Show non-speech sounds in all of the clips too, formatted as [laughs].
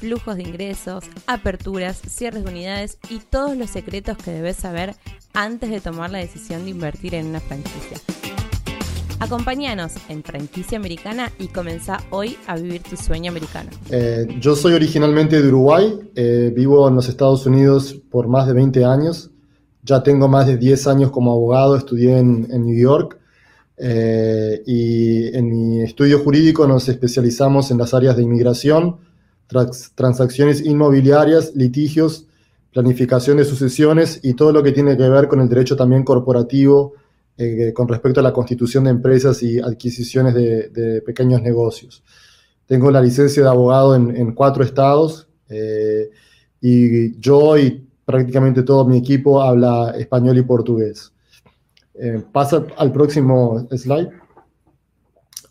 flujos de ingresos, aperturas, cierres de unidades y todos los secretos que debes saber antes de tomar la decisión de invertir en una franquicia. Acompáñanos en Franquicia Americana y comenzá hoy a vivir tu sueño americano. Eh, yo soy originalmente de Uruguay, eh, vivo en los Estados Unidos por más de 20 años, ya tengo más de 10 años como abogado, estudié en, New York eh, y en mi estudio jurídico nos especializamos en las áreas de inmigración, transacciones inmobiliarias, litigios, planificación de sucesiones y todo lo que tiene que ver con el derecho también corporativo eh, con respecto a la constitución de empresas y adquisiciones de, pequeños negocios. Tengo la licencia de abogado en, cuatro estados eh, y yo y prácticamente todo mi equipo habla español y portugués. Eh, pasa al próximo slide.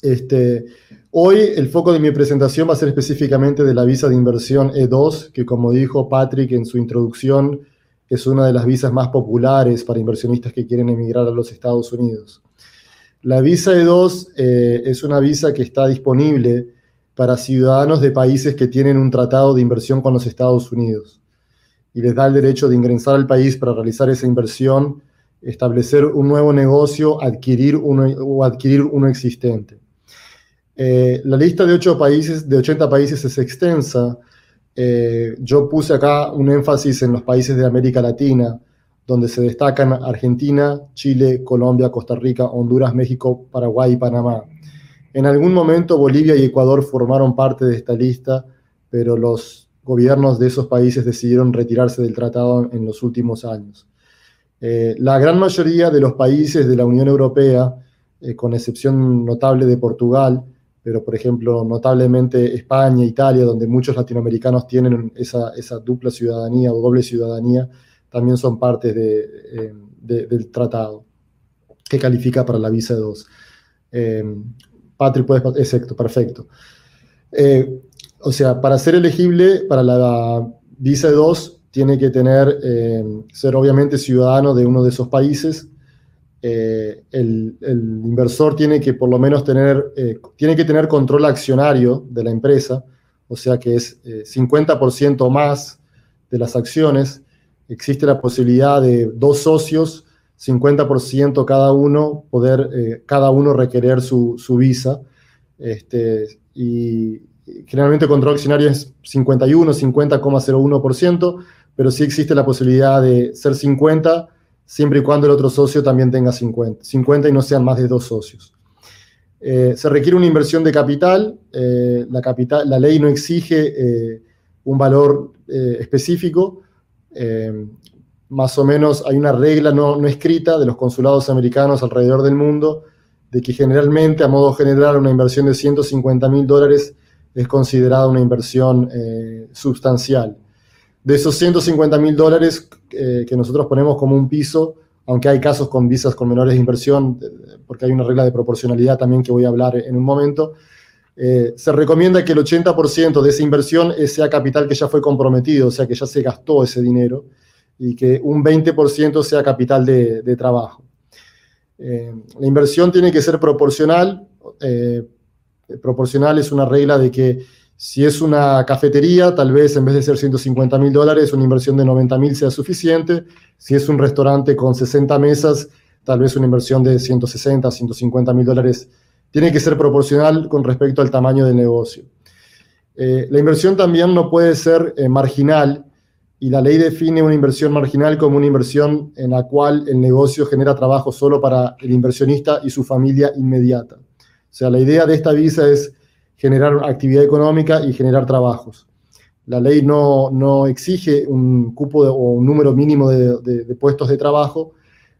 Este, Hoy el foco de mi presentación va a ser específicamente de la visa de inversión E2, que como dijo Patrick en su introducción, es una de las visas más populares para inversionistas que quieren emigrar a los Estados Unidos. La visa E2 eh, es una visa que está disponible para ciudadanos de países que tienen un tratado de inversión con los Estados Unidos y les da el derecho de ingresar al país para realizar esa inversión, establecer un nuevo negocio, adquirir uno, o adquirir uno existente. Eh, la lista de, ocho países, de 80 países es extensa. Eh, yo puse acá un énfasis en los países de América Latina, donde se destacan Argentina, Chile, Colombia, Costa Rica, Honduras, México, Paraguay y Panamá. En algún momento Bolivia y Ecuador formaron parte de esta lista, pero los gobiernos de esos países decidieron retirarse del tratado en los últimos años. Eh, la gran mayoría de los países de la Unión Europea, con excepción notable de Portugal, pero por ejemplo, notablemente España, Italia, donde muchos latinoamericanos tienen esa, dupla ciudadanía o doble ciudadanía, también son partes eh, del tratado que califica para la visa 2. Eh, Patrick, puedes, exacto, perfecto. Eh, o sea, para ser elegible para la visa 2 tiene que tener, eh, ser obviamente ciudadano de uno de esos países, eh, el, inversor tiene que por lo menos tener, eh, tiene que tener control accionario de la empresa, o sea que es 50% eh, más de las acciones. Existe la posibilidad de dos socios, 50% cada uno, poder cada uno requerir su, visa. Este, y generalmente el control accionario es 51, 50,01%, pero sí existe la posibilidad de ser 50 siempre y cuando el otro socio también tenga 50, 50 y no sean más de dos socios. Eh, se requiere una inversión de capital, eh, la, ley no exige eh, un valor específico, más o menos hay una regla no, no, escrita de los consulados americanos alrededor del mundo de que generalmente, a modo general, una inversión de 150 mil dólares es considerada una inversión sustancial. De esos 150 mil dólares eh, que nosotros ponemos como un piso, aunque hay casos con visas con menores de inversión, porque hay una regla de proporcionalidad también que voy a hablar en un momento, eh, se recomienda que el 80% de esa inversión sea capital que ya fue comprometido, o sea que ya se gastó ese dinero, y que un 20% sea capital de, trabajo. Eh, la inversión tiene que ser proporcional. proporcional es una regla de que si es una cafetería, tal vez en vez de ser 150 mil dólares, una inversión de 90 mil sea suficiente. Si es un restaurante con 60 mesas, tal vez una inversión de 160, 150 mil dólares tiene que ser proporcional con respecto al tamaño del negocio. Eh, la inversión también no puede ser eh, marginal y la ley define una inversión marginal como una inversión en la cual el negocio genera trabajo solo para el inversionista y su familia inmediata. O sea, la idea de esta visa es generar actividad económica y generar trabajos. La ley no, no exige un cupo o un número mínimo de, puestos de trabajo,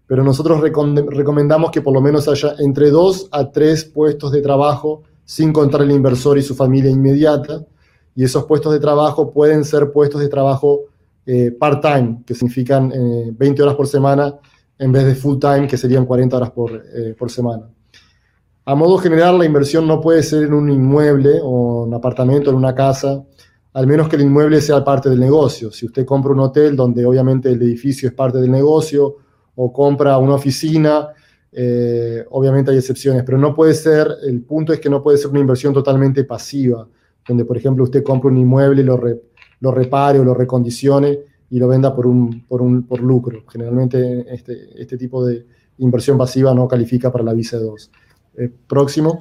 pero nosotros recomendamos que por lo menos haya entre dos a tres puestos de trabajo sin contar el inversor y su familia inmediata, y esos puestos de trabajo pueden ser puestos de trabajo eh, part-time, que significan 20 horas por semana, en vez de full-time, que serían 40 horas por, por semana. A modo general, la inversión no puede ser en un inmueble o un apartamento, en una casa, al menos que el inmueble sea parte del negocio. Si usted compra un hotel donde obviamente el edificio es parte del negocio, o compra una oficina, eh, obviamente hay excepciones, pero no puede ser, el punto es que no puede ser una inversión totalmente pasiva, donde por ejemplo usted compra un inmueble lo, lo repare o lo recondicione y lo venda por, un, por, un, por lucro. Generalmente este, este tipo de inversión pasiva no califica para la visa 2. Eh, próximo.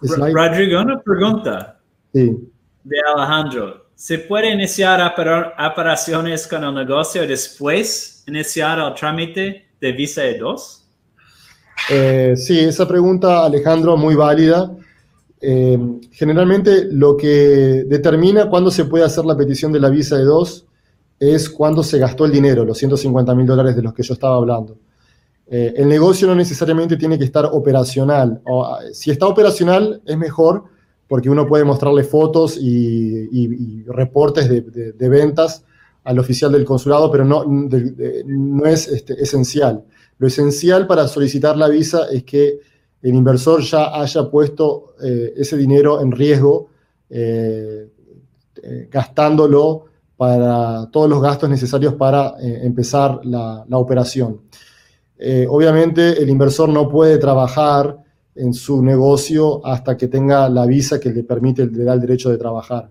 Rodrigo, una pregunta. Sí. De Alejandro. ¿Se puede iniciar operaciones con el negocio después iniciar el trámite de visa E2? Eh, sí, esa pregunta, Alejandro, muy válida. Eh, generalmente lo que determina cuándo se puede hacer la petición de la visa E2 es cuándo se gastó el dinero, los 150 mil dólares de los que yo estaba hablando. Eh, el negocio no necesariamente tiene que estar operacional. Ah, si está operacional es mejor porque uno puede mostrarle fotos y, reportes de, ventas al oficial del consulado, pero no, es este, esencial. Lo esencial para solicitar la visa es que el inversor ya haya puesto eh, ese dinero en riesgo, eh, gastándolo para todos los gastos necesarios para empezar la operación. Eh, obviamente el inversor no puede trabajar en su negocio hasta que tenga la visa que le permite, le da el derecho de trabajar.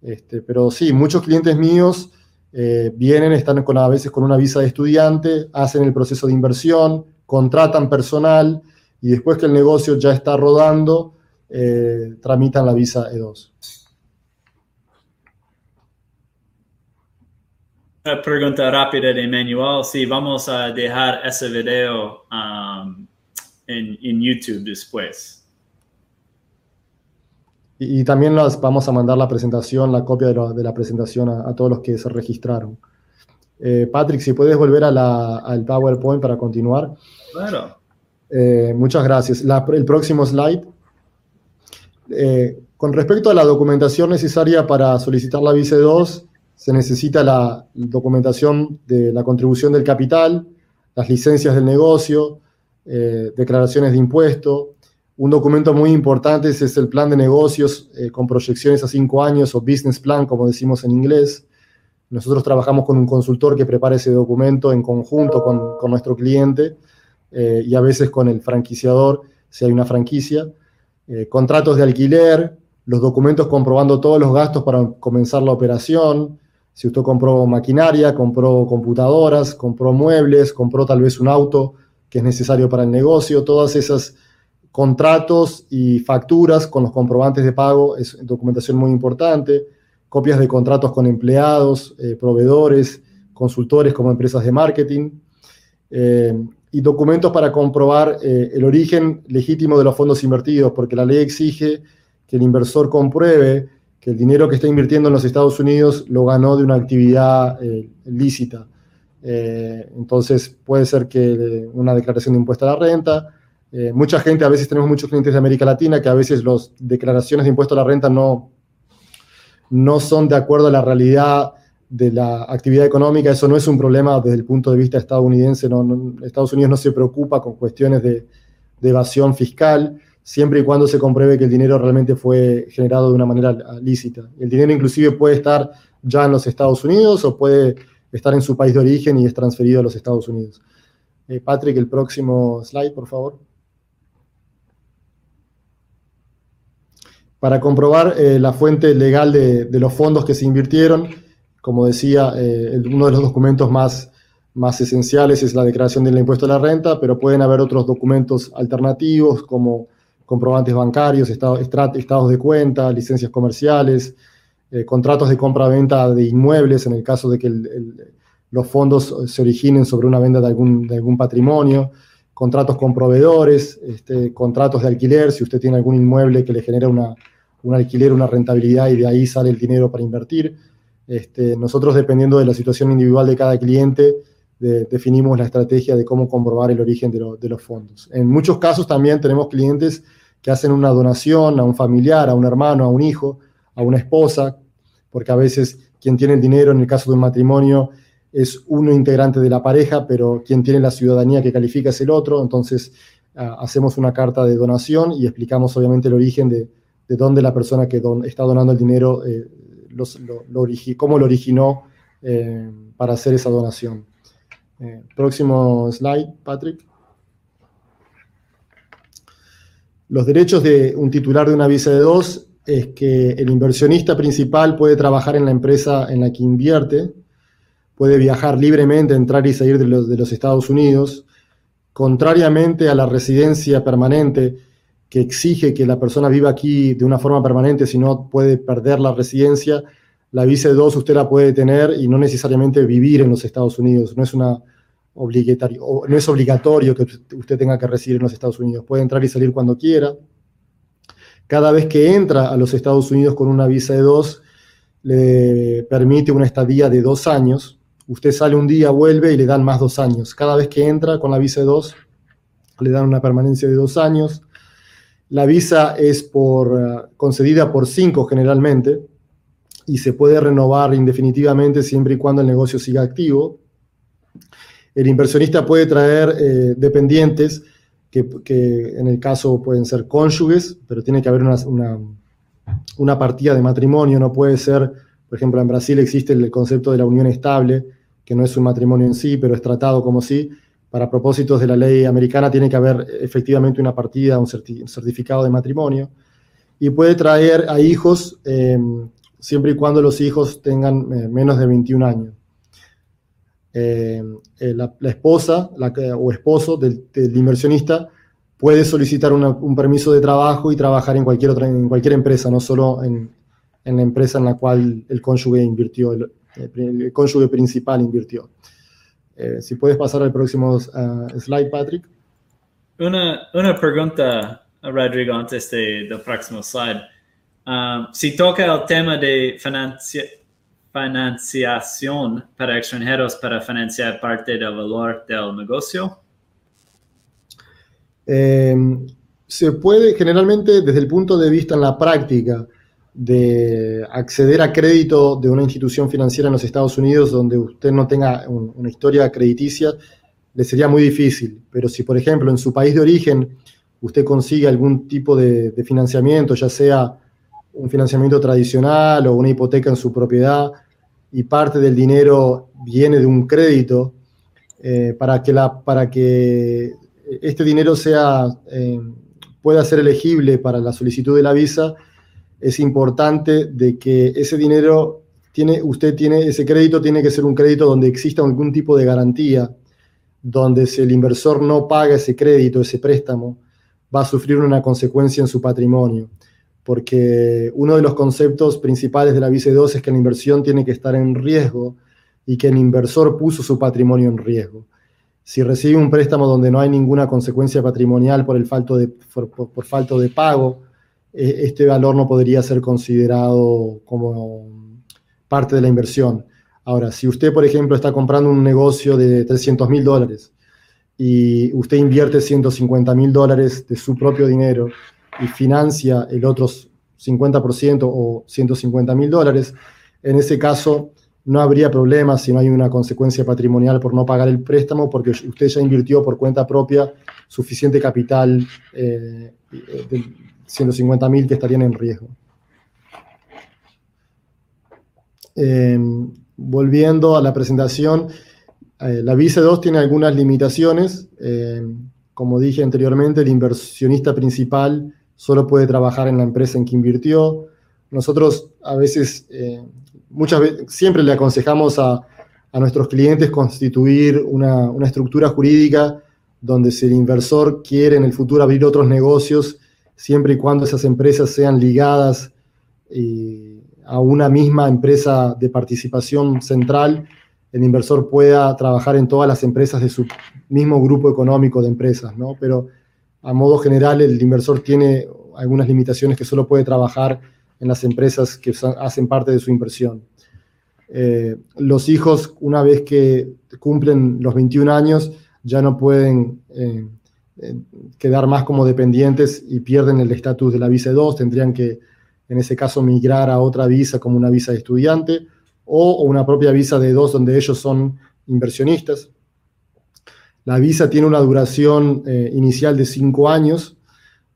Este, pero sí, muchos clientes míos eh, vienen, están con, a veces con una visa de estudiante, hacen el proceso de inversión, contratan personal y después que el negocio ya está rodando, eh, tramitan la visa E2. Una pregunta rápida de Manuel. Sí, vamos a dejar ese video um, en, YouTube después. Y, también las, vamos a mandar la presentación, la copia de, la presentación a, todos los que se registraron. Eh, Patrick, si puedes volver al PowerPoint para continuar. Claro. Eh, muchas gracias. el próximo slide. Eh, con respecto a la documentación necesaria para solicitar la visa 2, se necesita la documentación de la contribución del capital, las licencias del negocio, eh, declaraciones de impuesto. Un documento muy importante es el plan de negocios eh, con proyecciones a cinco años o business plan, como decimos en inglés. Nosotros trabajamos con un consultor que prepara ese documento en conjunto con, nuestro cliente eh, y a veces con el franquiciador, si hay una franquicia. contratos de alquiler, los documentos comprobando todos los gastos para comenzar la operación, si usted compró maquinaria, compró computadoras, compró muebles, compró tal vez un auto que es necesario para el negocio, todas esas contratos y facturas con los comprobantes de pago es documentación muy importante, copias de contratos con empleados, eh, proveedores, consultores como empresas de marketing, eh, y documentos para comprobar eh, el origen legítimo de los fondos invertidos, porque la ley exige que el inversor compruebe que el dinero que está invirtiendo en los Estados Unidos lo ganó de una actividad eh, lícita. Eh, entonces puede ser que una declaración de impuesto a la renta. Eh, mucha gente, a veces tenemos muchos clientes de América Latina que a veces las declaraciones de impuesto a la renta no, no son de acuerdo a la realidad de la actividad económica. Eso no es un problema desde el punto de vista estadounidense. Estados Unidos no se preocupa con cuestiones de evasión fiscal siempre y cuando se compruebe que el dinero realmente fue generado de una manera lícita. El dinero inclusive puede estar ya en los Estados Unidos o puede estar en su país de origen y es transferido a los Estados Unidos. Eh, Patrick, el próximo slide, por favor. Para comprobar eh, la fuente legal de, los fondos que se invirtieron, como decía, eh, uno de los documentos más, más esenciales es la declaración del impuesto a la renta, pero pueden haber otros documentos alternativos como comprobantes bancarios, estados de cuenta, licencias comerciales, eh, contratos de compra-venta de inmuebles en el caso de que los fondos se originen sobre una venta de algún, de algún patrimonio, contratos con proveedores, este, contratos de alquiler, si usted tiene algún inmueble que le genera una, un alquiler, una rentabilidad y de ahí sale el dinero para invertir. Este, nosotros, dependiendo de la situación individual de cada cliente, definimos la estrategia de cómo comprobar el origen de, de, los fondos. En muchos casos también tenemos clientes que hacen una donación a un familiar, a un hermano, a un hijo, a una esposa. porque a veces quien tiene el dinero en el caso de un matrimonio es uno integrante de la pareja, pero quien tiene la ciudadanía que califica es el otro, entonces ah, hacemos una carta de donación y explicamos obviamente el origen de, de dónde la persona que está donando el dinero, eh, cómo lo originó eh, para hacer esa donación. Eh, próximo slide, Patrick. Los derechos de un titular de una visa de dos es que el inversionista principal puede trabajar en la empresa en la que invierte, puede viajar libremente, entrar y salir de los, Estados Unidos, contrariamente a la residencia permanente que exige que la persona viva aquí de una forma permanente, si no puede perder la residencia, la visa de dos usted la puede tener y no necesariamente vivir en los Estados Unidos. No es, una obligatorio, no es obligatorio que usted tenga que residir en los Estados Unidos. Puede entrar y salir cuando quiera. Cada vez que entra a los Estados Unidos con una visa de dos, le permite una estadía de dos años. Usted sale un día, vuelve y le dan más dos años. Cada vez que entra con la visa de dos, le dan una permanencia de dos años. La visa es por, concedida por cinco generalmente y se puede renovar indefinitivamente siempre y cuando el negocio siga activo. El inversionista puede traer eh, dependientes que, en el caso pueden ser cónyuges, pero tiene que haber una, partida de matrimonio, no puede ser, por ejemplo, en Brasil existe el concepto de la unión estable, que no es un matrimonio en sí, pero es tratado como sí. Para propósitos de la ley americana tiene que haber efectivamente una partida, un certificado de matrimonio. Y puede traer a hijos eh, siempre y cuando los hijos tengan eh, menos de 21 años. Eh, eh, la, esposa o esposo del, inversionista puede solicitar un permiso de trabajo y trabajar en cualquier, otra, en cualquier empresa, no solo en, la empresa en la cual el cónyuge invirtió, el, cónyuge principal invirtió. si puedes pasar al próximo slide, Patrick. Una, una pregunta, Rodrigo, antes del próximo slide. Um, si toca el tema de financiación para extranjeros para financiar parte del valor del negocio. Em, se puede generalmente desde el punto de vista en la práctica de acceder a crédito de una institución financiera en los Estados Unidos donde usted no tenga una historia crediticia, le sería muy difícil. Pero si, por ejemplo, en su país de origen usted consigue algún tipo de financiamiento, ya sea un financiamiento tradicional o una hipoteca en su propiedad y parte del dinero viene de un crédito, eh, para, que este dinero sea, eh, pueda ser elegible para la solicitud de la visa, es importante de que ese dinero, tiene, usted tiene, ese crédito tiene que ser un crédito donde exista algún tipo de garantía, donde si el inversor no paga ese crédito, ese préstamo, va a sufrir una consecuencia en su patrimonio porque uno de los conceptos principales de la vice 2 es que la inversión tiene que estar en riesgo y que el inversor puso su patrimonio en riesgo. Si recibe un préstamo donde no hay ninguna consecuencia patrimonial por, el falto de, por, falta de pago, e, este valor no podría ser considerado como parte de la inversión. Ahora, si usted, por ejemplo, está comprando un negocio de 300 mil dólares y usted invierte 150 mil dólares de su propio dinero y financia el otro 50% o 150 mil dólares, en ese caso no habría problema si no hay una consecuencia patrimonial por no pagar el préstamo, porque usted ya invirtió por cuenta propia suficiente capital eh, de 150 mil que estarían en riesgo. Em, volviendo a la presentación, eh, la Vice 2 tiene algunas limitaciones. Em, como dije anteriormente, el inversionista principal solo puede trabajar en la empresa en que invirtió. Nosotros a veces, eh, muchas veces, siempre le aconsejamos a, nuestros clientes constituir una, estructura jurídica donde si el inversor quiere en el futuro abrir otros negocios, siempre y cuando esas empresas sean ligadas a una misma empresa de participación central, el inversor pueda trabajar en todas las empresas de su mismo grupo económico de empresas, ¿no? Pero a modo general, el inversor tiene algunas limitaciones que solo puede trabajar en las empresas que hacen parte de su inversión. Eh, los hijos, una vez que cumplen los 21 años, ya no pueden eh, eh, quedar más como dependientes y pierden el estatus de la visa 2, tendrían que, en ese caso migrar a otra visa como una visa de estudiante o, una propia visa de dos donde ellos son inversionistas. La visa tiene una duración eh, inicial de cinco años.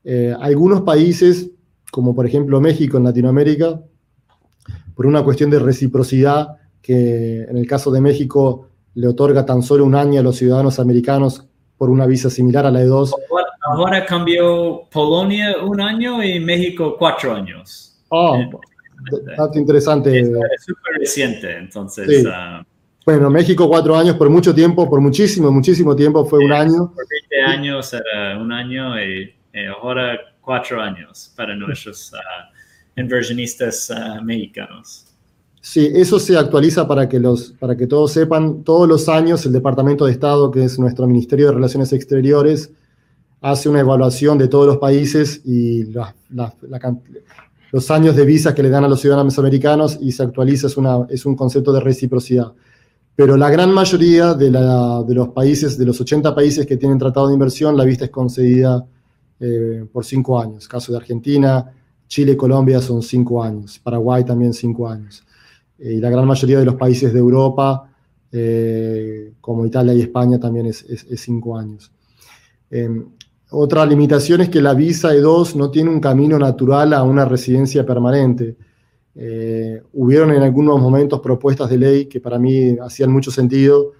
Eh, algunos países, como por ejemplo México en Latinoamérica, por una cuestión de reciprocidad, que en el caso de México le otorga tan solo un año a los ciudadanos americanos por una visa similar a la de dos. Ahora cambió Polonia un año y México cuatro años. Oh, dato interesante. Es súper reciente, entonces. Ah, bueno, México cuatro años por mucho tiempo, por muchísimo, muchísimo tiempo fue un año. Por 20 años era un año y, ahora cuatro años para nuestros uh, [laughs] inversionistas ah, mexicanos. Sí, eso se actualiza para que, los, para que todos sepan. Todos los años el Departamento de Estado, que es nuestro Ministerio de Relaciones Exteriores, hace una evaluación de todos los países y los años de visas que le dan a los ciudadanos americanos y se actualiza, es, una, es un concepto de reciprocidad. Pero la gran mayoría de, los países, de los 80 países que tienen tratado de inversión, la visa es concedida eh, por cinco años. Caso de Argentina, Chile, Colombia son cinco años, Paraguay también cinco años. Eh, y la gran mayoría de los países de Europa, eh, como Italia y España, también es, cinco años. Em, otra limitación es que la visa E2 no tiene un camino natural a una residencia permanente. Eh, hubieron en algunos momentos propuestas de ley que para mí hacían mucho sentido,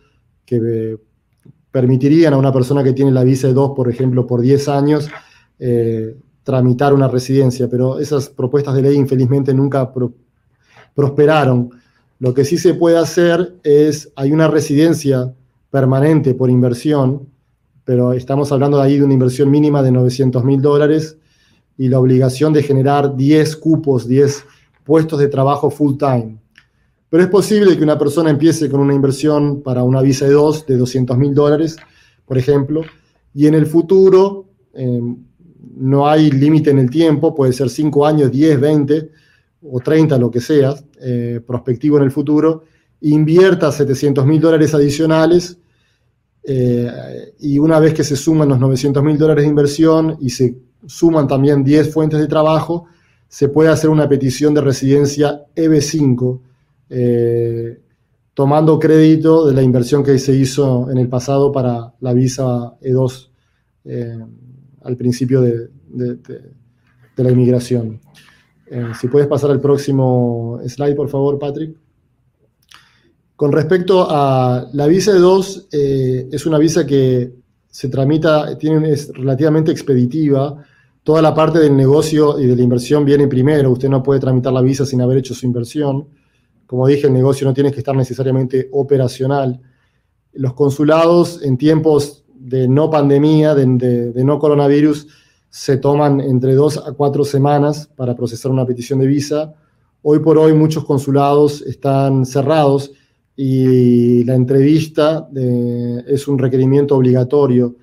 que eh, permitirían a una persona que tiene la visa E2, por ejemplo, por 10 años, eh, tramitar una residencia, pero esas propuestas de ley infelizmente nunca prosperaron. Lo que sí se puede hacer es, hay una residencia permanente por inversión, pero estamos hablando de ahí de una inversión mínima de 900 mil dólares y la obligación de generar 10 cupos, 10 puestos de trabajo full time. Pero es posible que una persona empiece con una inversión para una visa de 2 de 200 mil dólares, por ejemplo, y en el futuro em, no hay límite en el tiempo, puede ser 5 años, 10, 20 o 30, lo que sea, eh, prospectivo en el futuro, invierta 700 mil dólares adicionales eh, y una vez que se suman los 900 mil dólares de inversión y se suman también 10 fuentes de trabajo, se puede hacer una petición de residencia EB5, eh, tomando crédito de la inversión que se hizo en el pasado para la visa E2 eh, al principio de, de la inmigración. si puedes pasar al próximo slide, por favor, Patrick. Con respecto a la visa de 2, eh, es una visa que se tramita, tiene, es relativamente expeditiva. Toda la parte del negocio y de la inversión viene primero. Usted no puede tramitar la visa sin haber hecho su inversión. Como dije, el negocio no tiene que estar necesariamente operacional. Los consulados en tiempos de no pandemia, de, no coronavirus, se toman entre dos a cuatro semanas para procesar una petición de visa. Hoy por hoy muchos consulados están cerrados y la entrevista eh, es un requerimiento obligatorio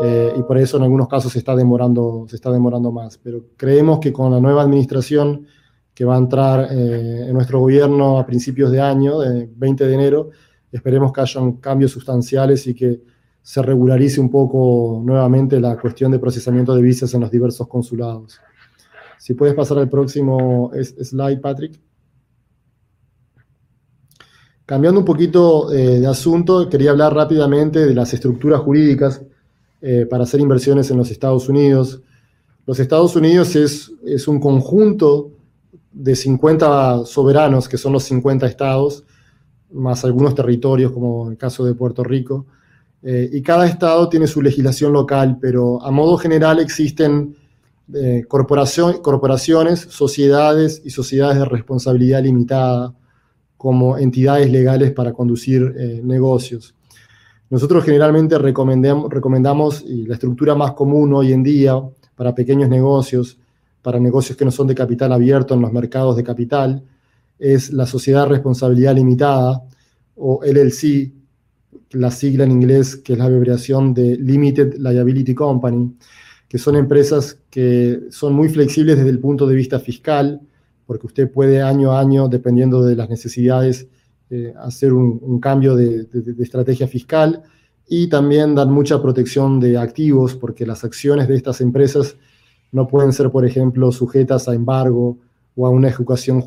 eh, y por eso en algunos casos se está, demorando, se está demorando más. Pero creemos que con la nueva administración que va a entrar eh, en nuestro gobierno a principios de año, de 20 de enero, esperemos que hayan cambios sustanciales y que se regularice un poco nuevamente la cuestión de procesamiento de visas en los diversos consulados. Si puedes pasar al próximo slide, Patrick. Cambiando un poquito eh, de asunto, quería hablar rápidamente de las estructuras jurídicas eh, para hacer inversiones en los Estados Unidos. Los Estados Unidos es, un conjunto de 50 soberanos, que son los 50 estados, más algunos territorios, como el caso de Puerto Rico. Eh, y cada estado tiene su legislación local, pero a modo general existen corporaciones, sociedades y sociedades de responsabilidad limitada como entidades legales para conducir eh, negocios. Nosotros generalmente recomendamos, y la estructura más común hoy en día para pequeños negocios, para negocios que no son de capital abierto en los mercados de capital, es la sociedad responsabilidad limitada o LLC, la sigla en inglés que es la abreviación de Limited Liability Company, que son empresas que son muy flexibles desde el punto de vista fiscal, porque usted puede año a año, dependiendo de las necesidades, eh, hacer un, cambio de, estrategia fiscal y también dar mucha protección de activos, porque las acciones de estas empresas no pueden ser, por ejemplo, sujetas a embargo o a una ejecución,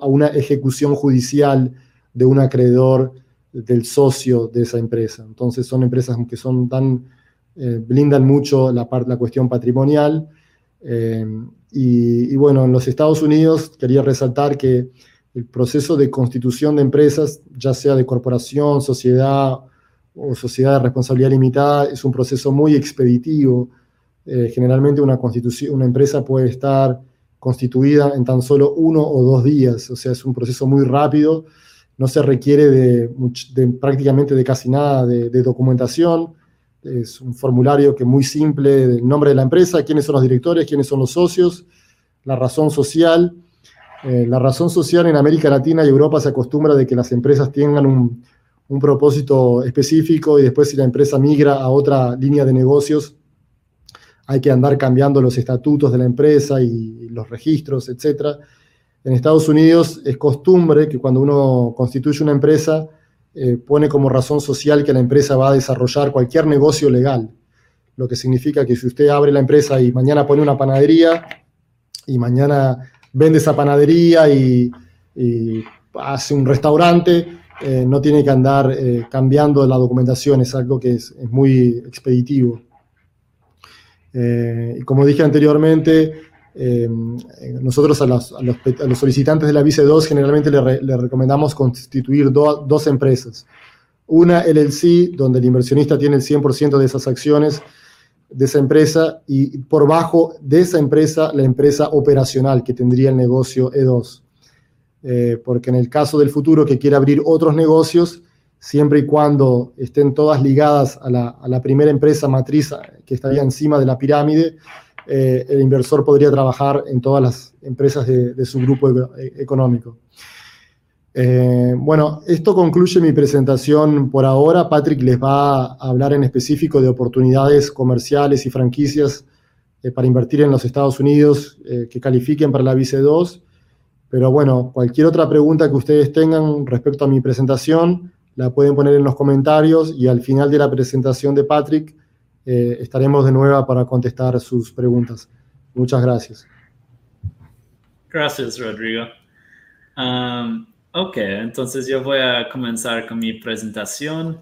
a una ejecución judicial de un acreedor del socio de esa empresa. Entonces son empresas que son tan, eh, blindan mucho la, la cuestión patrimonial. Eh, y, bueno, en los Estados Unidos quería resaltar que el proceso de constitución de empresas, ya sea de corporación, sociedad o sociedad de responsabilidad limitada, es un proceso muy expeditivo. Eh, generalmente una, una empresa puede estar constituida en tan solo uno o dos días, o sea, es un proceso muy rápido no se requiere de, prácticamente de casi nada de, documentación. Es un formulario que es muy simple, del nombre de la empresa, quiénes son los directores, quiénes son los socios, la razón social. Eh, la razón social en América Latina y Europa se acostumbra de que las empresas tengan un, propósito específico y después si la empresa migra a otra línea de negocios, hay que andar cambiando los estatutos de la empresa y los registros, etcétera. En Estados Unidos es costumbre que cuando uno constituye una empresa, eh, pone como razón social que la empresa va a desarrollar cualquier negocio legal. Lo que significa que si usted abre la empresa y mañana pone una panadería y mañana vende esa panadería y, hace un restaurante, eh, no tiene que andar eh, cambiando la documentación, es algo que es, muy expeditivo. y como dije anteriormente, eh, nosotros a los, solicitantes de la Vice 2 generalmente le, recomendamos constituir dos empresas. Una LLC, donde el inversionista tiene el 100% de esas acciones de esa empresa y por bajo de esa empresa la empresa operacional que tendría el negocio E2. Eh, porque en el caso del futuro que quiera abrir otros negocios, siempre y cuando estén todas ligadas a la, primera empresa matriz que estaría encima de la pirámide, eh, el inversor podría trabajar en todas las empresas de, su grupo e, económico. Eh, bueno, esto concluye mi presentación por ahora. Patrick les va a hablar en específico de oportunidades comerciales y franquicias eh, para invertir en los Estados Unidos que califiquen para la Vice 2. Pero bueno, cualquier otra pregunta que ustedes tengan respecto a mi presentación, la pueden poner en los comentarios y al final de la presentación de Patrick eh, estaremos de nuevo para contestar sus preguntas. Muchas gracias. Gracias, Rodrigo. Um, ok, entonces yo voy a comenzar con mi presentación.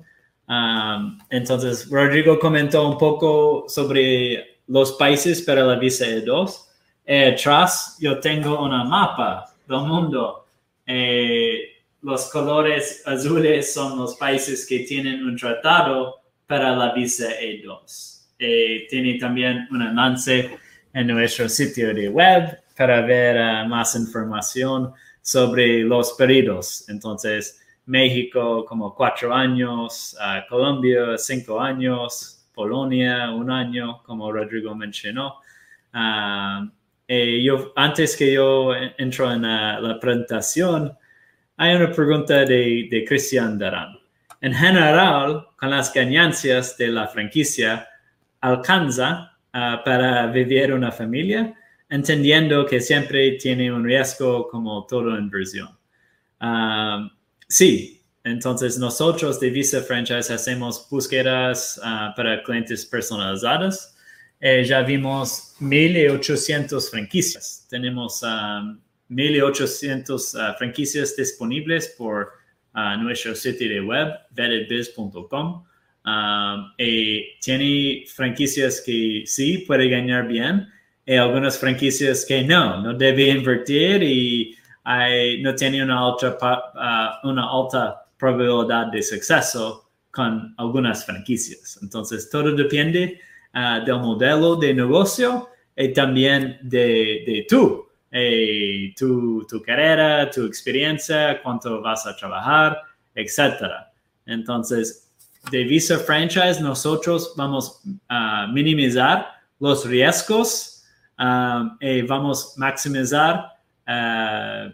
Um, entonces, Rodrigo comentó un poco sobre los países para la visa E2. Eh, atrás yo tengo una mapa del mundo. Eh, los colores azules son los países que tienen un tratado para la visa E2. Eh, tiene también un enlace en nuestro sitio de web para ver uh, más información sobre los pedidos. Entonces, México como cuatro años, uh, Colombia cinco años, Polonia un año, como Rodrigo mencionó. Uh, yo, antes que yo entro en la presentación, hay una pregunta de, de Cristian Darán. En general, con las ganancias de la franquicia, alcanza ah, para vivir una familia, entendiendo que siempre tiene un riesgo como toda inversión. Ah, sí, entonces nosotros de Visa Franchise hacemos búsquedas ah, para clientes personalizadas. Eh, ya vimos 1.800 franquicias. Tenemos 1.800 franquicias disponibles por a nuestro sitio de web, vettedbiz.com. Um, y tiene franquicias que sí puede ganar bien y algunas franquicias que no, no debe invertir y no tiene una alta, uh, una alta probabilidad de suceso con algunas franquicias. Entonces, todo depende uh, del modelo de negocio y también de, de tú, tu, tu, carrera, tu experiencia, cuánto vas a trabajar, etc. Entonces, de Visa Franchise, nosotros vamos a minimizar los riesgos um, vamos a maximizar uh,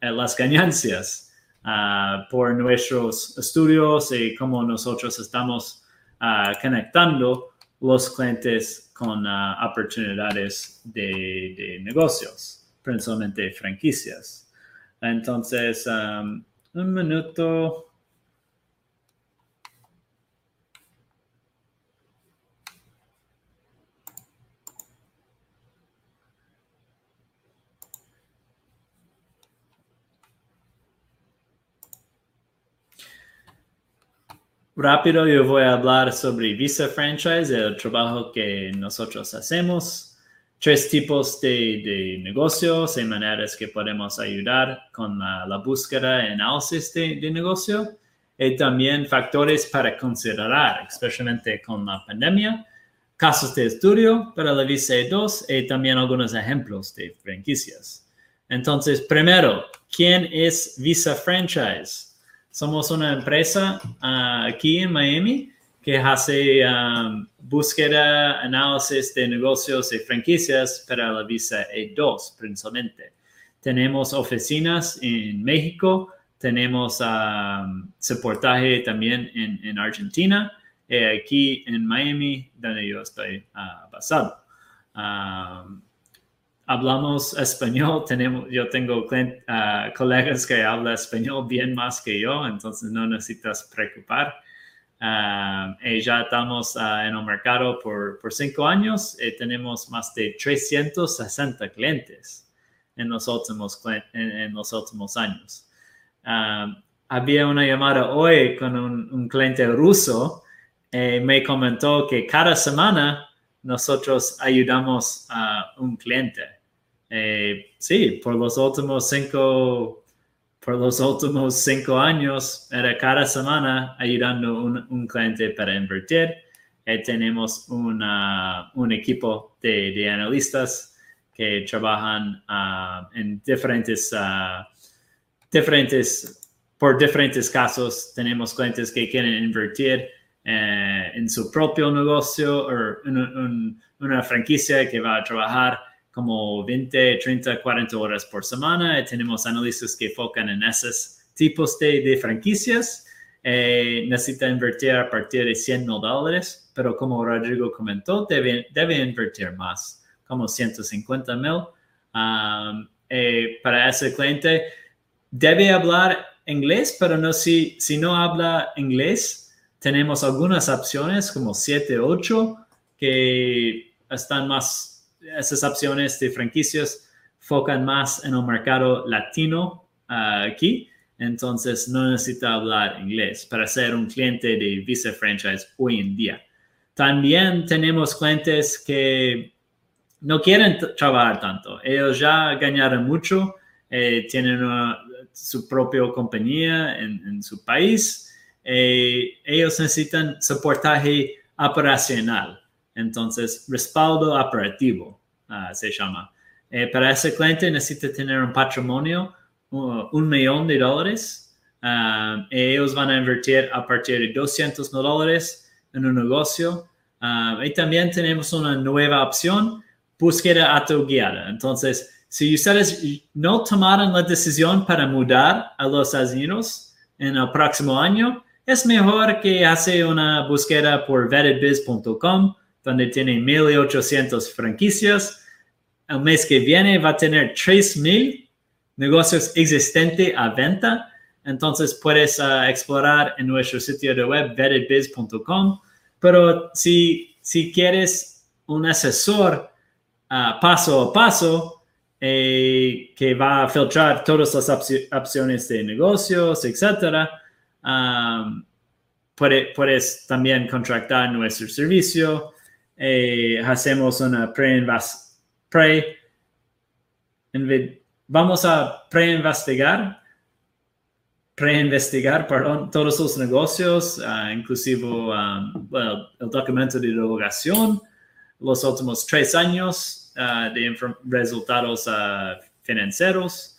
las ganancias uh, por nuestros estudios y cómo nosotros estamos uh, conectando los clientes con uh, oportunidades de, negocios, principalmente franquicias. Entonces, um, un minuto. Rápido yo voy a hablar sobre Visa Franchise, el trabajo que nosotros hacemos, tres tipos de, de negocios y maneras que podemos ayudar con la, búsqueda y análisis de, de, negocio y también factores para considerar, especialmente con la pandemia, casos de estudio para la Visa 2 y también algunos ejemplos de franquicias. Entonces, primero, ¿quién es Visa Franchise? Somos una empresa ah, aquí en Miami que hace um, búsqueda, análisis de negocios y franquicias para la visa E2 principalmente. Tenemos oficinas en México, tenemos um, soportaje también en, Argentina y aquí en Miami, donde yo estoy basado. Hablamos español, [laughs] tenemos, yo tengo uh, colegas que hablan español bien más que yo, entonces no necesitas preocupar. Uh, y ya estamos uh, en el mercado por, por cinco años y tenemos más de 360 clientes en los últimos, en, los últimos años. había una llamada hoy con un, un cliente ruso y me comentó que cada semana nosotros ayudamos a un cliente. Eh, sí, por los últimos cinco, por los últimos cinco años, era cada semana ayudando un, un cliente para invertir. Eh, tenemos una, un equipo de, de, analistas que trabajan uh, en diferentes, uh, diferentes, por diferentes casos. Tenemos clientes que quieren invertir eh, en su propio negocio o en una franquicia que va a trabajar como 20, 30, 40 horas por semana. tenemos analistas que enfocan en esos tipos de, de franquicias. Eh, necesita invertir a partir de 100 mil dólares, pero como Rodrigo comentó, debe, debe invertir más, como 150 mil. Um, eh, para ese cliente, debe hablar inglés, pero no si, si no habla inglés, tenemos algunas opciones como 7, 8 que están más esas opciones de franquicias focan más en el mercado latino ah, aquí, entonces no necesita hablar inglés para ser un cliente de Visa Franchise hoy en día. También tenemos clientes que no quieren trabajar tanto. Ellos ya ganaron mucho, eh, tienen su propia compañía en, su país. Eh, ellos necesitan soportaje operacional. Entonces, respaldo operativo ah, se llama. Eh, para ese cliente necesita tener un patrimonio, un millón de dólares. Ah, ellos van a invertir a partir de 200 mil dólares en un negocio. Ah, y también tenemos una nueva opción, búsqueda autoguiada. Entonces, si ustedes no tomaron la decisión para mudar a los Estados en el próximo año, es mejor que hace una búsqueda por vettedbiz.com donde tiene 1.800 franquicias. El mes que viene va a tener 3.000 negocios existentes a venta. Entonces puedes ah, explorar en nuestro sitio de web vettedbiz.com. Pero si, si quieres un asesor ah, paso a paso eh, que va a filtrar todas las opciones de negocios, etcétera, puedes también contratar nuestro servicio eh, hacemos una pre, pre vamos a pre-investigar, pre-investigar, perdón, todos los negocios, uh, inclusive um, el documento de divulgación, los últimos tres años uh, de resultados uh, financieros.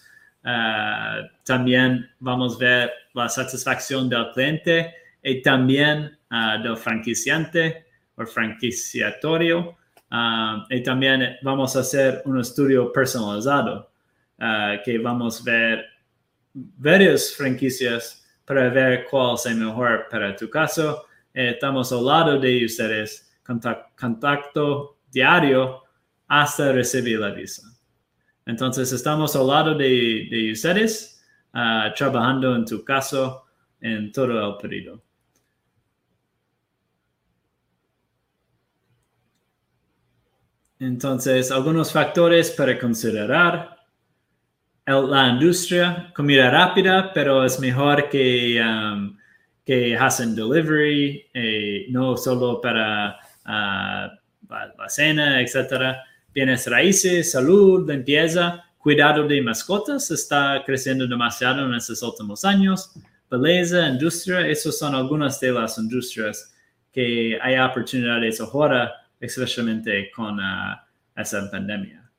también vamos a ver la satisfacción del cliente y también del franquiciante franquiciatorio. Ah, y también vamos a hacer un estudio personalizado ah, que vamos a ver varias franquicias para ver cuál es mejor para tu caso. Eh, estamos al lado de ustedes, contacto, diario hasta recibir la visa. Entonces, estamos al lado de, ustedes, ah, trabajando en tu caso en todo el periodo. Entonces, algunos factores para considerar. la industria, comida rápida, pero es mejor que, um, que hacen delivery, eh, no solo para ah, la, cena, etcétera. Bienes raíces, salud, limpieza, cuidado de mascotas está creciendo demasiado en estos últimos años. Belleza, industria, esas son algunas de las industrias que hay oportunidades ahora, especialmente con ah, esa pandemia.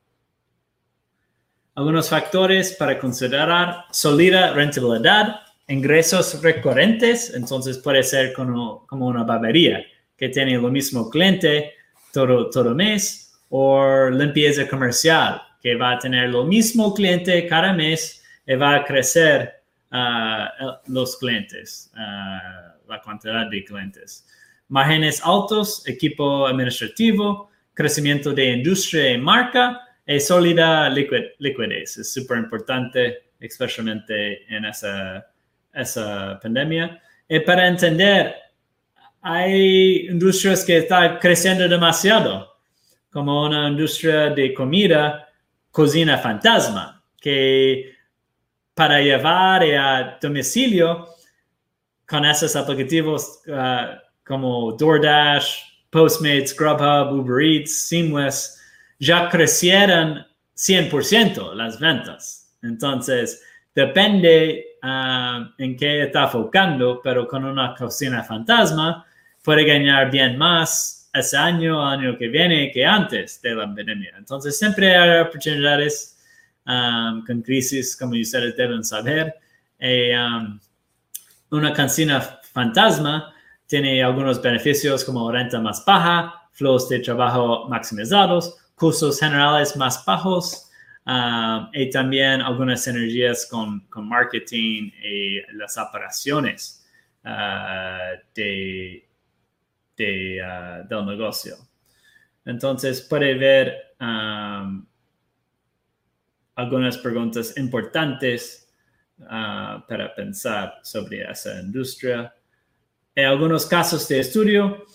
Algunos factores para considerar, sólida rentabilidad, ingresos recurrentes, entonces puede ser como, como una barbería que tiene lo mismo cliente todo, todo mes, o limpieza comercial, que va a tener lo mismo cliente cada mes y va a crecer uh, los clientes, uh, la cantidad de clientes. Márgenes altos, equipo administrativo, crecimiento de industria y marca y sólida liquidez. Es súper importante, especialmente en esa esa pandemia. Y para entender, hay industrias que están creciendo demasiado, como una industria de comida, cocina fantasma, que para llevar a domicilio con esos aplicativos uh, como DoorDash, Postmates, Grubhub, Uber Eats, Seamless, ya crecieron 100% las ventas. Entonces, depende Ah, en qué está enfocando, pero con una cocina fantasma puede ganar bien más ese año, año que viene, que antes de la pandemia. Entonces siempre hay oportunidades um, con crisis, como ustedes deben saber. Um, una cocina fantasma tiene algunos beneficios como renta más baja, flujos de trabajo maximizados, costos generales más bajos, Um, y también algunas energías con, con marketing y las operaciones uh, de, de uh, del negocio. Entonces puede ver um, algunas preguntas importantes uh, para pensar sobre esa industria. En algunos casos de estudio,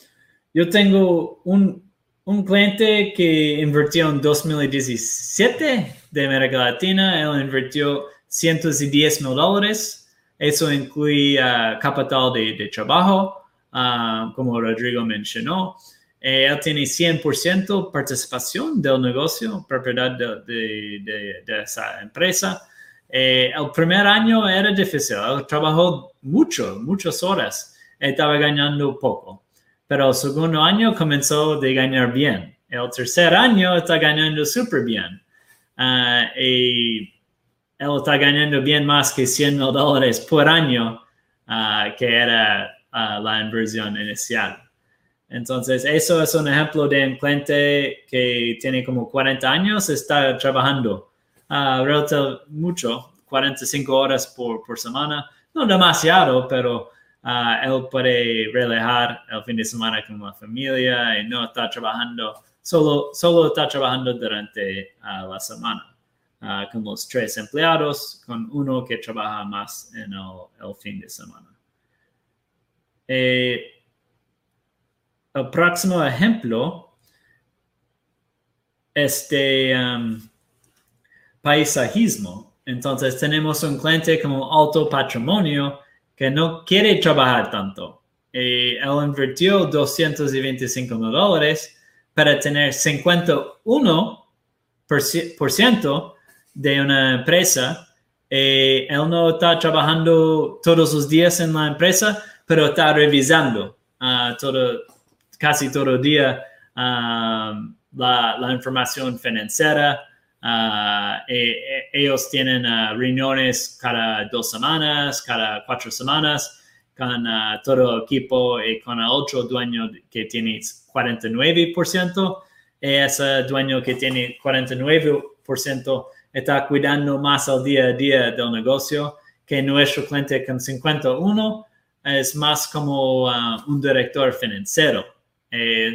yo tengo un, un cliente que invirtió en 2017 de América Latina, él invirtió cientos de 10 mil dólares. Eso incluye uh, capital de, trabajo, uh, como Rodrigo mencionó. Eh, él tiene 100% participación del negocio, propiedad de, esa empresa. Eh, el primer año era difícil, él trabajó mucho, muchas horas, estaba ganando poco pero el segundo año comenzó de ganar bien. El tercer año está ganando súper bien. Ah, y él está ganando bien más que 100 mil dólares por año, uh, que era uh, la inversión inicial. Entonces, eso es un ejemplo de un cliente que tiene como 40 años, está trabajando uh, mucho, 45 horas por, por semana, no demasiado, pero Ah, él puede relajar el fin de semana con la familia y no está trabajando, solo, solo está trabajando durante ah, la semana uh, con los tres empleados, con uno que trabaja más en el, fin de semana. Eh, el próximo ejemplo es de um, paisajismo. Entonces tenemos un cliente como alto patrimonio que no quiere trabajar tanto. Y él invirtió 225 mil dólares para tener 51% de una empresa. Y él no está trabajando todos los días en la empresa, pero está revisando uh, todo, casi todo el día la, la, información financiera, Uh, ellos tienen uh, reuniones cada dos semanas, cada cuatro semanas con uh, todo el equipo y con el otro dueño que tiene 49%. Y ese dueño que tiene 49% está cuidando más al día a día del negocio que nuestro cliente con 51 es más como un director financiero,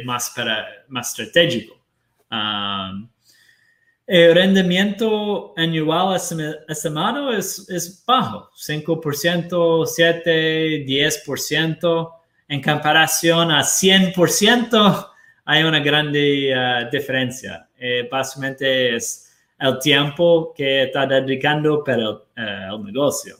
más, para, más estratégico. Um, el rendimiento anual estimado es, es bajo, 5%, 7, 10%. En comparación a 100%, hay una grande uh, diferencia. Eh, básicamente es el tiempo que está dedicando para el, uh, el negocio.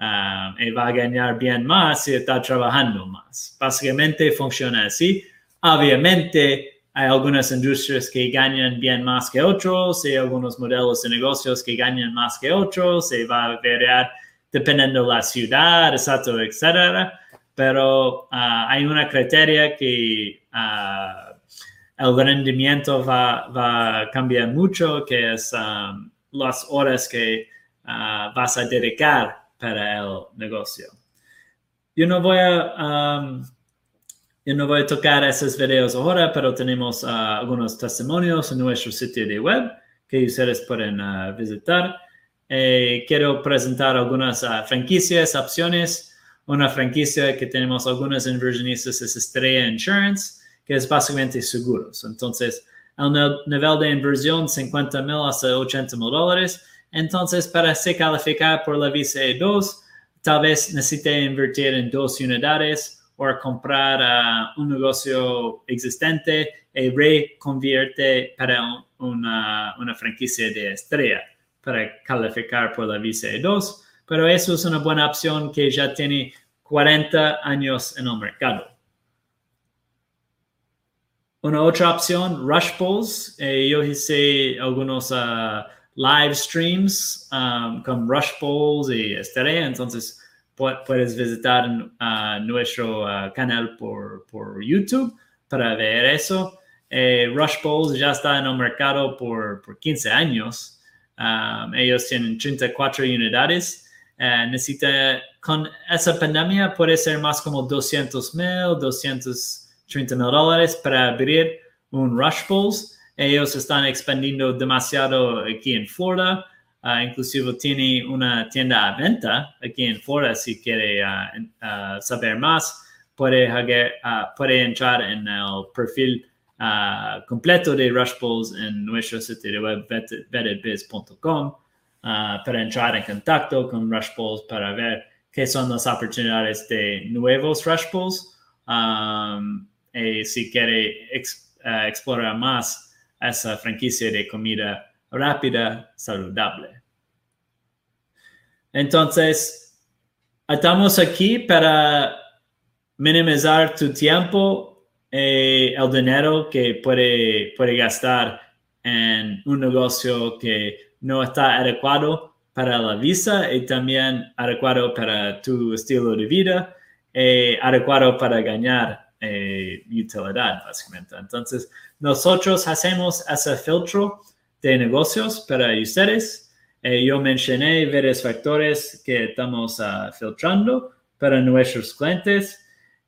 um, y va a ganar bien más si está trabajando más. Básicamente funciona así. Obviamente hay algunas industrias que ganan bien más que otros y algunos modelos de negocios que ganan más que otros y va a variar dependiendo de la ciudad, etcétera, etcétera. Pero ah, hay una criteria que uh, el rendimiento va, va, a cambiar mucho, que es um, las horas que vas a dedicar para el negocio. Yo no voy a yo no voy a tocar esos videos ahora, pero tenemos uh, algunos testimonios en nuestro sitio de web que ustedes pueden uh, visitar. Eh, quiero presentar algunas uh, franquicias, opciones. Una franquicia que tenemos algunas inversionistas es Estrella Insurance, que es básicamente seguros. Entonces, el nivel de inversión 50 mil hasta 80 mil dólares. Entonces, para se calificar por la visa 2, tal vez necesite invertir en dos unidades o comprar uh, un negocio existente y reconvierte para una, una, franquicia de estrella para calificar por la visa 2 pero eso es una buena opción que ya tiene 40 años en el mercado. Una otra opción, Rush Pulls. Eh, yo hice algunos uh, live streams um, con Rush Pulls y Estrella, entonces puedes visitar nuestro ah, canal por, por, YouTube para ver eso. Eh, Rush Bowls ya está en el mercado por, por 15 años. Um, ellos tienen 34 unidades. Uh, necesita, con esa pandemia puede ser más como 200 mil, 230 mil dólares para abrir un Rush Bowls. Ellos están expandiendo demasiado aquí en Florida. Uh, inclusive tiene una tienda a venta aquí en Florida. Si quiere uh, uh, saber más, puede, puede, entrar en el perfil completo de Rush en nuestro sitio web vetedbiz.com para entrar en contacto con Rush para ver qué son las oportunidades de nuevos Rush um, y si quiere explorar más esa franquicia de comida rápida, saludable. Entonces, estamos aquí para minimizar tu tiempo y el dinero que puede, puede gastar en un negocio que no está adecuado para la visa y también adecuado para tu estilo de vida y adecuado para ganar eh, utilidad, básicamente. Entonces, nosotros hacemos ese filtro de negocios para ustedes. Eh, yo mencioné varios factores que estamos uh, filtrando para nuestros clientes.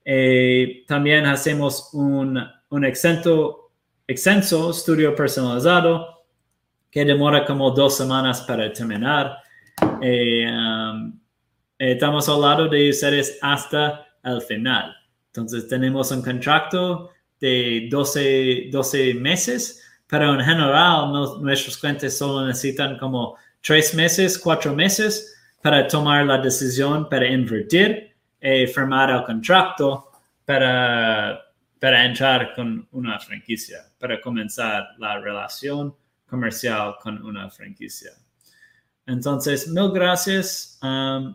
Eh, también hacemos un, un exento, extenso estudio personalizado que demora como dos semanas para terminar. Eh, um, estamos al lado de ustedes hasta el final. Entonces tenemos un contrato de 12, 12 meses pero en general nuestros clientes solo necesitan como tres meses, cuatro meses para tomar la decisión para invertir y firmar el contrato para, para entrar con una franquicia, para comenzar la relación comercial con una franquicia. Entonces, mil gracias. Um,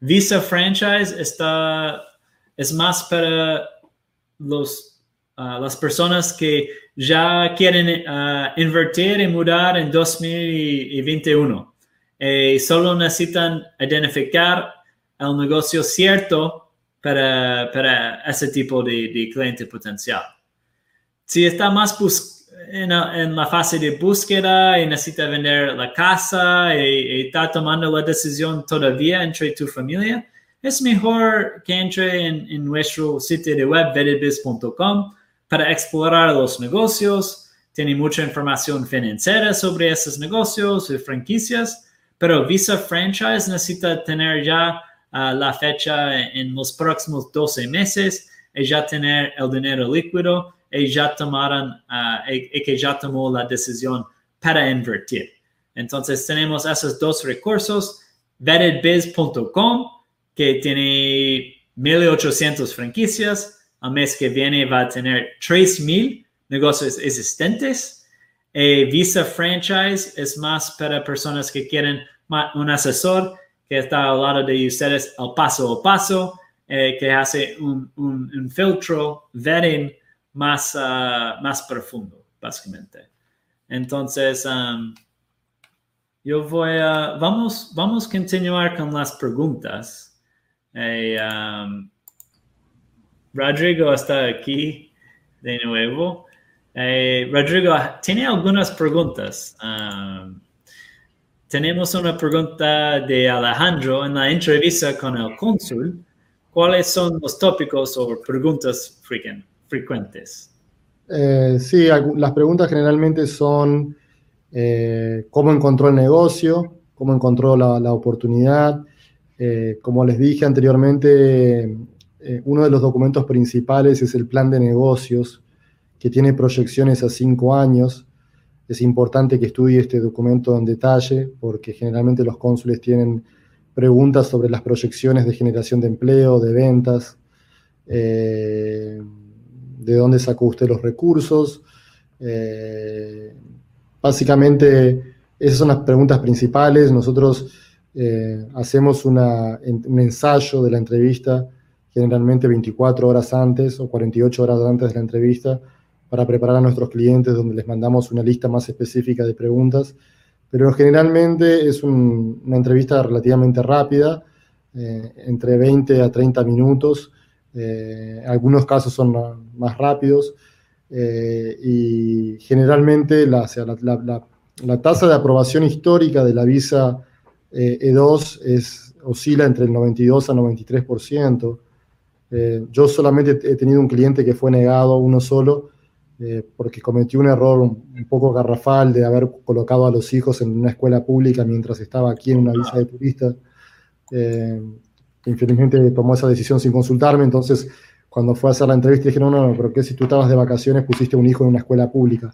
Visa Franchise está, es más para los, uh, las personas que ya quieren uh, invertir y mudar en 2021. Eh, solo necesitan identificar el negocio cierto para, para ese tipo de, de, cliente potencial. Si está más en, en, la fase de búsqueda y necesita vender la casa y, está tomando la decisión todavía entre tu familia, es mejor que entre en, en nuestro sitio de web vetedbiz.com para explorar los negocios. Tiene mucha información financiera sobre esos negocios y franquicias, pero Visa Franchise necesita tener ya uh, la fecha en los próximos 12 meses y ya tener el dinero líquido y ya tomaron uh, y, que ya tomó la decisión para invertir. Entonces tenemos esos dos recursos, vettedbiz.com, que tiene 1800 franquicias, al mes que viene va a tener 3,000 negocios existentes. Eh, Visa Franchise es más para personas que quieren un asesor que está al lado de ustedes el paso a paso, eh, que hace un, filtro, vetting más, ah, más profundo, básicamente. Entonces, um, yo voy a, vamos, vamos a continuar con las preguntas. Eh, um, Rodrigo está aquí de nuevo. Eh, Rodrigo, tiene algunas preguntas. Um, tenemos una pregunta de Alejandro en la entrevista con el cónsul. ¿Cuáles son los tópicos o preguntas frecuentes? Eh, sí, las preguntas generalmente son eh, cómo encontró el negocio, cómo encontró la, oportunidad. Como les dije anteriormente, uno de los documentos principales es el plan de negocios, que tiene proyecciones a cinco años. Es importante que estudie este documento en detalle, porque generalmente los cónsules tienen preguntas sobre las proyecciones de generación de empleo, de ventas de dónde sacó usted los recursos. Eh, básicamente, esas son las preguntas principales. Nosotros eh, hacemos un ensayo de la entrevista, generalmente 24 horas antes o 48 horas antes de la entrevista, para preparar a nuestros clientes, donde les mandamos una lista más específica de preguntas. Pero generalmente es una entrevista relativamente rápida, eh, entre 20 a 30 minutos, eh, algunos casos son más rápidos eh, y generalmente la, tasa de aprobación histórica de la visa E2 eh, e es, oscila entre el 92 a 93%. Yo solamente he tenido un cliente que fue negado, uno solo, porque cometió un error un, poco garrafal de haber colocado a los hijos en una escuela pública mientras estaba aquí en una visa de turista infelizmente tomó esa decisión sin consultarme, entonces cuando fue a hacer la entrevista dije, no, no, no, pero ¿qué si tú estabas de vacaciones pusiste un hijo en una escuela pública?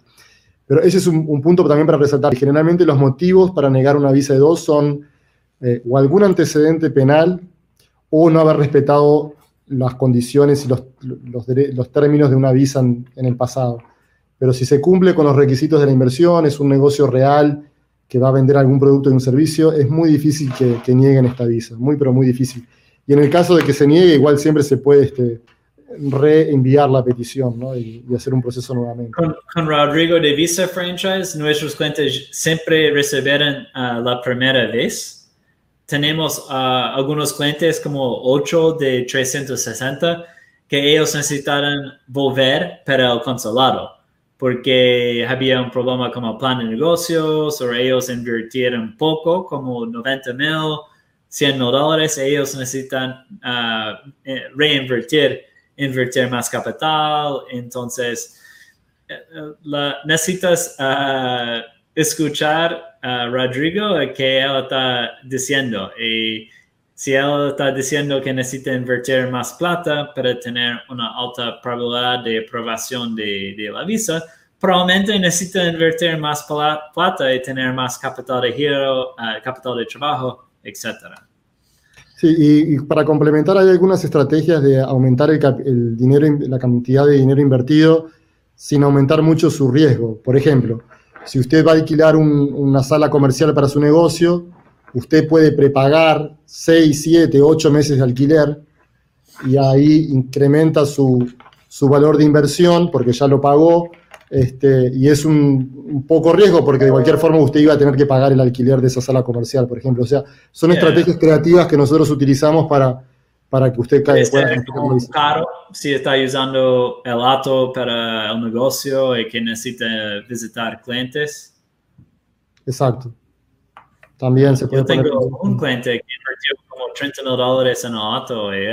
Pero ese es un, punto también para resaltar. Generalmente los motivos para negar una visa de dos son eh, o algún antecedente penal o no haber respetado las condiciones y los, los, términos de una visa en, el pasado. Pero si se cumple con los requisitos de la inversión, es un negocio real que va a vender algún producto y un servicio, es muy difícil que, que nieguen esta visa, muy, pero muy difícil. Y en el caso de que se niegue, igual siempre se puede este, reenviar la petición ¿no? y, hacer un proceso nuevamente. Con, Rodrigo de Visa Franchise, nuestros clientes siempre recibieron uh, la primera vez. Tenemos uh, algunos clientes como 8 de 360 que ellos necesitaron volver para el consulado porque había un problema el plan de negocios o ellos invirtieron poco, como 90 mil 100 dólares, ellos necesitan uh, reinvertir, invertir más capital, entonces eh, necesitas uh, escuchar Rodrigo que él está diciendo y si él está diciendo que necesita invertir más plata para tener una alta probabilidad de aprobación de, de la visa, probablemente necesita invertir más plata y tener más capital de giro, capital de trabajo etcétera. Sí, y, para complementar hay algunas estrategias de aumentar el, dinero, la cantidad de dinero invertido sin aumentar mucho su riesgo. Por ejemplo, si usted va a alquilar una sala comercial para su negocio, usted puede prepagar 6, 7, 8 meses de alquiler y ahí incrementa su, su valor de inversión porque ya lo pagó este, y es un, poco riesgo porque de cualquier forma usted iba a tener que pagar el alquiler de esa sala comercial, por ejemplo. O sea, son estrategias creativas que nosotros utilizamos para, para que usted caiga. caro si está usando el auto para el negocio y que necesita visitar clientes. Exacto. También se puede Yo tengo un cliente que invirtió como 30 dólares en el auto y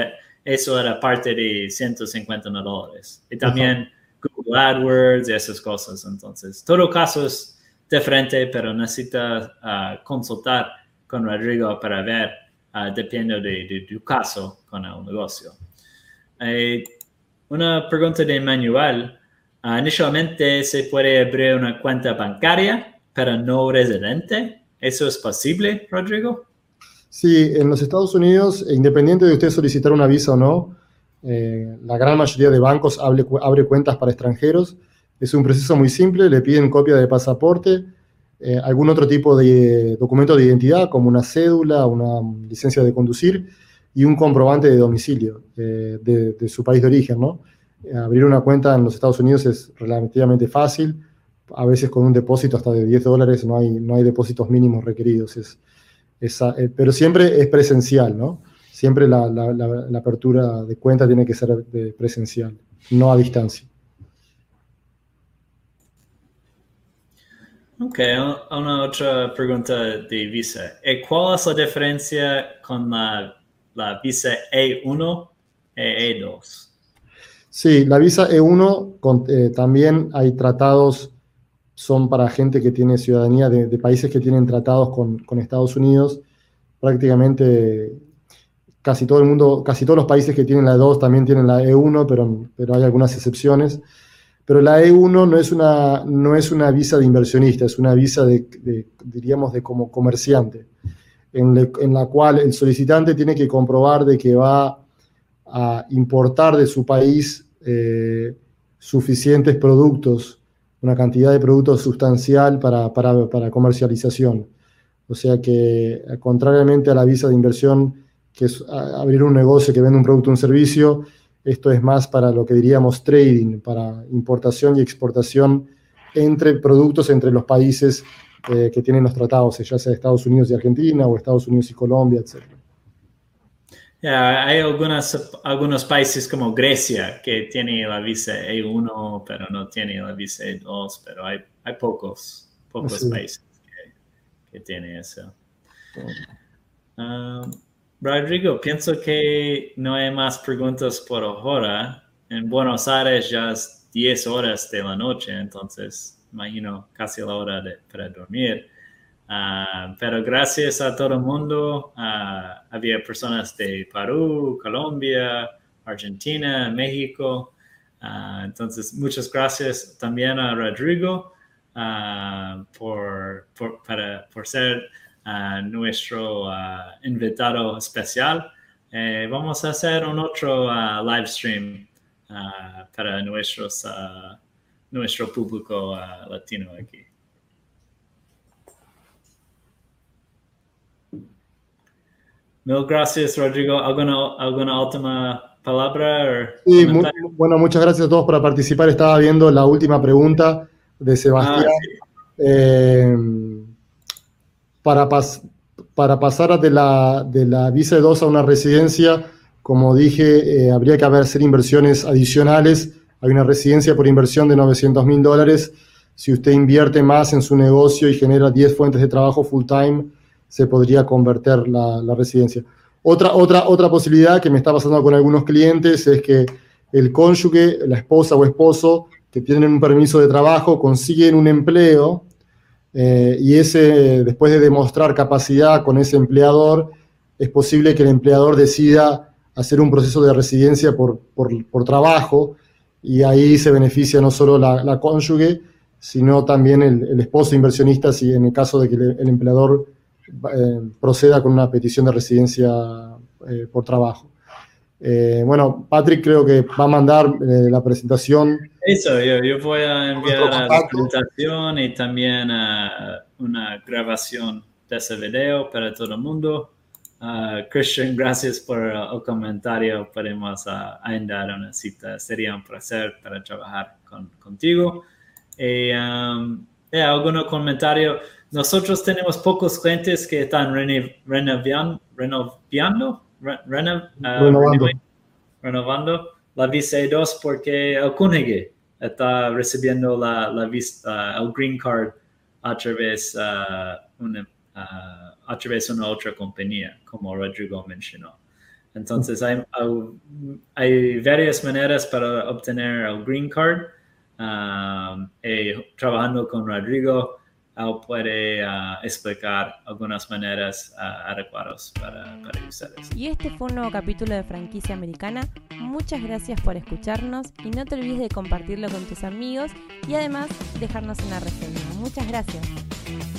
eso era parte de 150 dólares. Y también... Google AdWords y esas cosas. Entonces, todo caso es diferente, pero necesita ah, consultar con Rodrigo para ver, uh, depende de, tu caso con el negocio. Eh, una pregunta de Manuel. Uh, inicialmente se puede abrir una cuenta bancaria para no residente. ¿Eso es posible, Rodrigo? Sí, en los Estados Unidos, independiente de usted solicitar una visa o no, eh, la gran mayoría de bancos abre, cuentas para extranjeros. Es un proceso muy simple, le piden copia de pasaporte, eh, algún otro tipo de documento de identidad, como una cédula, una licencia de conducir y un comprobante de domicilio eh, de, su país de origen. ¿no? abrir una cuenta en los Estados Unidos es relativamente fácil, a veces con un depósito hasta de 10 dólares no hay, no hay depósitos mínimos requeridos, es, pero siempre es presencial, ¿no? Siempre la apertura de cuenta tiene que ser presencial, no a distancia. Ok, una otra pregunta de visa. Eh, ¿Cuál es la diferencia con la, visa E1 e E2? Sí, la visa E1 eh, también hay tratados, son para gente que tiene ciudadanía de, países que tienen tratados con, con, Estados Unidos. Prácticamente casi todo el mundo, casi todos los países que tienen la E2 también tienen la E1, pero, pero hay algunas excepciones. Pero la E1 no es una, no es una visa de inversionista, es una visa de, diríamos, de como comerciante, en, en, la cual el solicitante tiene que comprobar de que va a importar de su país eh, suficientes productos, una cantidad de productos sustancial para, para, para comercialización. O sea que, contrariamente a la visa de inversión, que es abrir un negocio que vende un producto o un servicio, esto es más para lo que diríamos trading, para importación y exportación entre productos entre los países eh, que tienen los tratados, ya sea Estados Unidos y Argentina o Estados Unidos y Colombia, etc. hay algunas, algunos países como Grecia que tiene la visa E1, pero no tiene la visa E2, pero hay, hay pocos, pocos países que, que tienen eso. Ah, Rodrigo, pienso que no hay más preguntas por ahora. En Buenos Aires ya es 10 horas de la noche, entonces imagino casi la hora de, para dormir. Ah, pero gracias a todo el mundo. Ah, había personas de Perú, Colombia, Argentina, México. Ah, entonces, muchas gracias también a Rodrigo por, para, por ser nuestro invitado especial. Eh, vamos a hacer un otro live stream para nuestros, nuestro público latino aquí. Mil gracias, Rodrigo. ¿Alguna, alguna última palabra? Sí, bueno, muchas gracias a todos por participar. Estaba viendo la última pregunta de Sebastián. Ah, eh, para, pasar de la, visa de dos a una residencia, como dije, eh, habría que hacer inversiones adicionales. Hay una residencia por inversión de 900 mil dólares. Si usted invierte más en su negocio y genera 10 fuentes de trabajo full time, se podría convertir la, residencia. Otra, otra posibilidad que me está pasando con algunos clientes es que el cónyuge, la esposa o esposo que tienen un permiso de trabajo consiguen un empleo eh, y ese, después de demostrar capacidad con ese empleador, es posible que el empleador decida hacer un proceso de residencia por, por, trabajo y ahí se beneficia no solo la, cónyuge, sino también el, esposo inversionista si en el caso de que el, empleador eh, proceda con una petición de residencia eh, por trabajo. Bueno, Patrick creo que va a mandar la presentación eso, yo, voy a enviar la presentación y también uh, una grabación de ese video para todo el mundo. Uh, Christian, gracias por el comentario. Podemos uh, andar una cita. Sería un placer para trabajar con, contigo. Y, um, ¿Algún comentario? Nosotros tenemos pocos clientes que están renovando, renovando, renovando, renovando la visa 2 porque el cónyuge está recibiendo la, la vista, el green card a través, uh, una, uh, a través de una otra compañía, como Rodrigo mencionó. Entonces, hay, hay varias maneras para obtener el green card. Um, y trabajando con Rodrigo, él puede uh, explicar algunas maneras uh, adecuadas para, para ustedes. Y este fue un nuevo capítulo de Franquicia Americana. Muchas gracias por escucharnos y no te olvides de compartirlo con tus amigos y además dejarnos una reseña. Muchas gracias.